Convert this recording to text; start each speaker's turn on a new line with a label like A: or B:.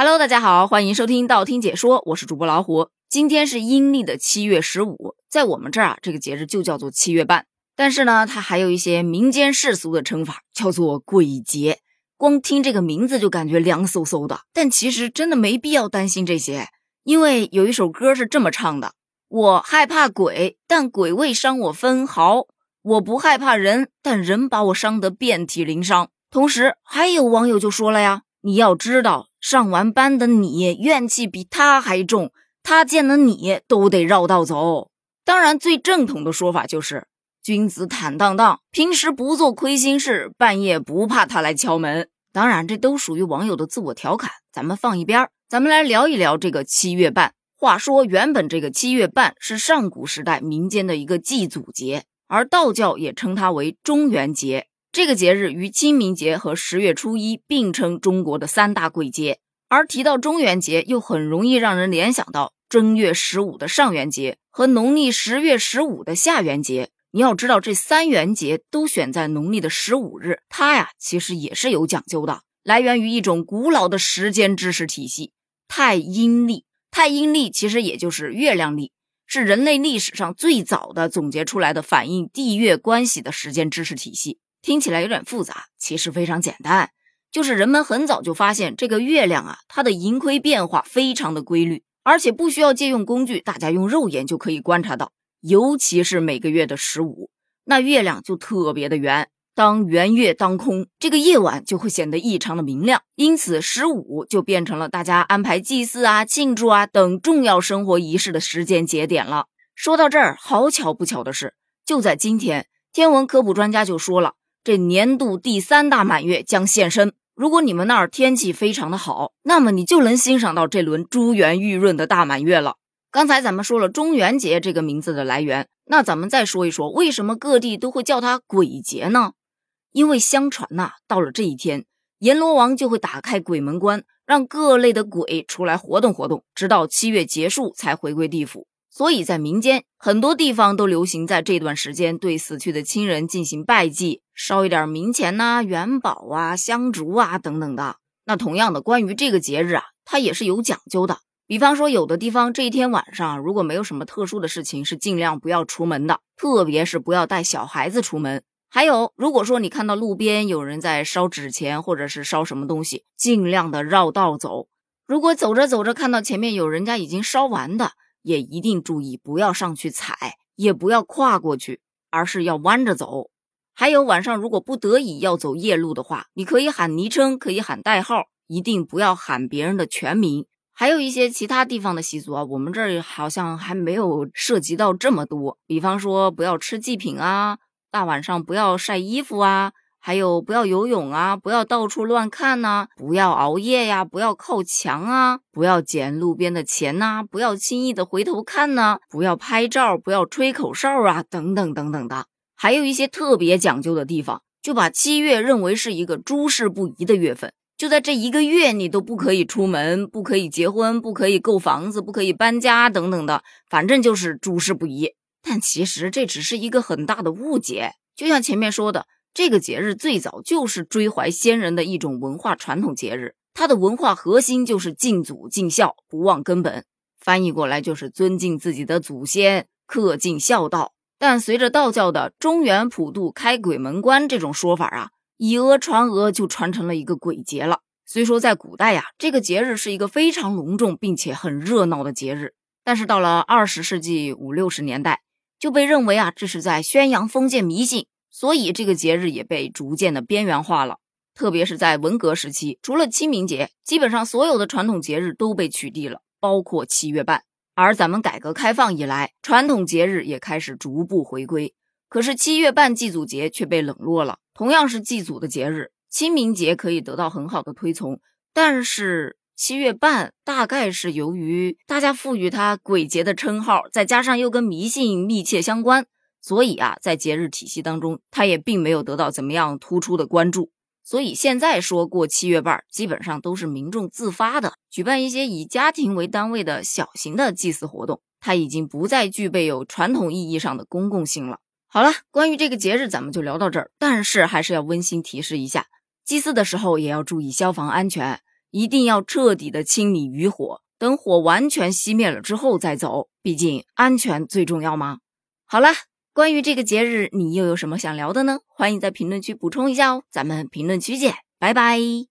A: Hello，大家好，欢迎收听道听解说，我是主播老虎。今天是阴历的七月十五，在我们这儿啊，这个节日就叫做七月半。但是呢，它还有一些民间世俗的称法，叫做鬼节。光听这个名字就感觉凉飕飕的，但其实真的没必要担心这些，因为有一首歌是这么唱的：我害怕鬼，但鬼未伤我分毫；我不害怕人，但人把我伤得遍体鳞伤。同时，还有网友就说了呀。你要知道，上完班的你怨气比他还重，他见了你都得绕道走。当然，最正统的说法就是君子坦荡荡，平时不做亏心事，半夜不怕他来敲门。当然，这都属于网友的自我调侃，咱们放一边。咱们来聊一聊这个七月半。话说，原本这个七月半是上古时代民间的一个祭祖节，而道教也称它为中元节。这个节日与清明节和十月初一并称中国的三大鬼节，而提到中元节，又很容易让人联想到正月十五的上元节和农历十月十五的下元节。你要知道，这三元节都选在农历的十五日，它呀其实也是有讲究的，来源于一种古老的时间知识体系——太阴历。太阴历其实也就是月亮历，是人类历史上最早的总结出来的反映地月关系的时间知识体系。听起来有点复杂，其实非常简单，就是人们很早就发现这个月亮啊，它的盈亏变化非常的规律，而且不需要借用工具，大家用肉眼就可以观察到。尤其是每个月的十五，那月亮就特别的圆。当圆月当空，这个夜晚就会显得异常的明亮，因此十五就变成了大家安排祭祀啊、庆祝啊等重要生活仪式的时间节点了。说到这儿，好巧不巧的是，就在今天，天文科普专家就说了。这年度第三大满月将现身。如果你们那儿天气非常的好，那么你就能欣赏到这轮珠圆玉润的大满月了。刚才咱们说了中元节这个名字的来源，那咱们再说一说为什么各地都会叫它鬼节呢？因为相传呐，到了这一天，阎罗王就会打开鬼门关，让各类的鬼出来活动活动，直到七月结束才回归地府。所以在民间很多地方都流行在这段时间对死去的亲人进行拜祭，烧一点冥钱呐、元宝啊、香烛啊等等的。那同样的，关于这个节日啊，它也是有讲究的。比方说，有的地方这一天晚上如果没有什么特殊的事情，是尽量不要出门的，特别是不要带小孩子出门。还有，如果说你看到路边有人在烧纸钱或者是烧什么东西，尽量的绕道走。如果走着走着看到前面有人家已经烧完的，也一定注意，不要上去踩，也不要跨过去，而是要弯着走。还有晚上如果不得已要走夜路的话，你可以喊昵称，可以喊代号，一定不要喊别人的全名。还有一些其他地方的习俗啊，我们这儿好像还没有涉及到这么多。比方说，不要吃祭品啊，大晚上不要晒衣服啊。还有不要游泳啊，不要到处乱看呐，不要熬夜呀，不要靠墙啊，不要捡路边的钱呐，不要轻易的回头看呐，不要拍照，不要吹口哨啊，等等等等的。还有一些特别讲究的地方，就把七月认为是一个诸事不宜的月份，就在这一个月你都不可以出门，不可以结婚，不可以购房子，不可以搬家等等的，反正就是诸事不宜。但其实这只是一个很大的误解，就像前面说的。这个节日最早就是追怀先人的一种文化传统节日，它的文化核心就是敬祖敬孝，不忘根本。翻译过来就是尊敬自己的祖先，恪尽孝道。但随着道教的中原普渡、开鬼门关这种说法啊，以讹传讹，就传成了一个鬼节了。虽说在古代呀，这个节日是一个非常隆重并且很热闹的节日，但是到了二十世纪五六十年代，就被认为啊，这是在宣扬封建迷信。所以这个节日也被逐渐的边缘化了，特别是在文革时期，除了清明节，基本上所有的传统节日都被取缔了，包括七月半。而咱们改革开放以来，传统节日也开始逐步回归，可是七月半祭祖节却被冷落了。同样是祭祖的节日，清明节可以得到很好的推崇，但是七月半大概是由于大家赋予它鬼节的称号，再加上又跟迷信密切相关。所以啊，在节日体系当中，它也并没有得到怎么样突出的关注。所以现在说过七月半，基本上都是民众自发的举办一些以家庭为单位的小型的祭祀活动，它已经不再具备有传统意义上的公共性了。好了，关于这个节日，咱们就聊到这儿。但是还是要温馨提示一下，祭祀的时候也要注意消防安全，一定要彻底的清理余火，等火完全熄灭了之后再走，毕竟安全最重要嘛。好了，关于这个节日，你又有什么想聊的呢？欢迎在评论区补充一下哦，咱们评论区见，拜拜。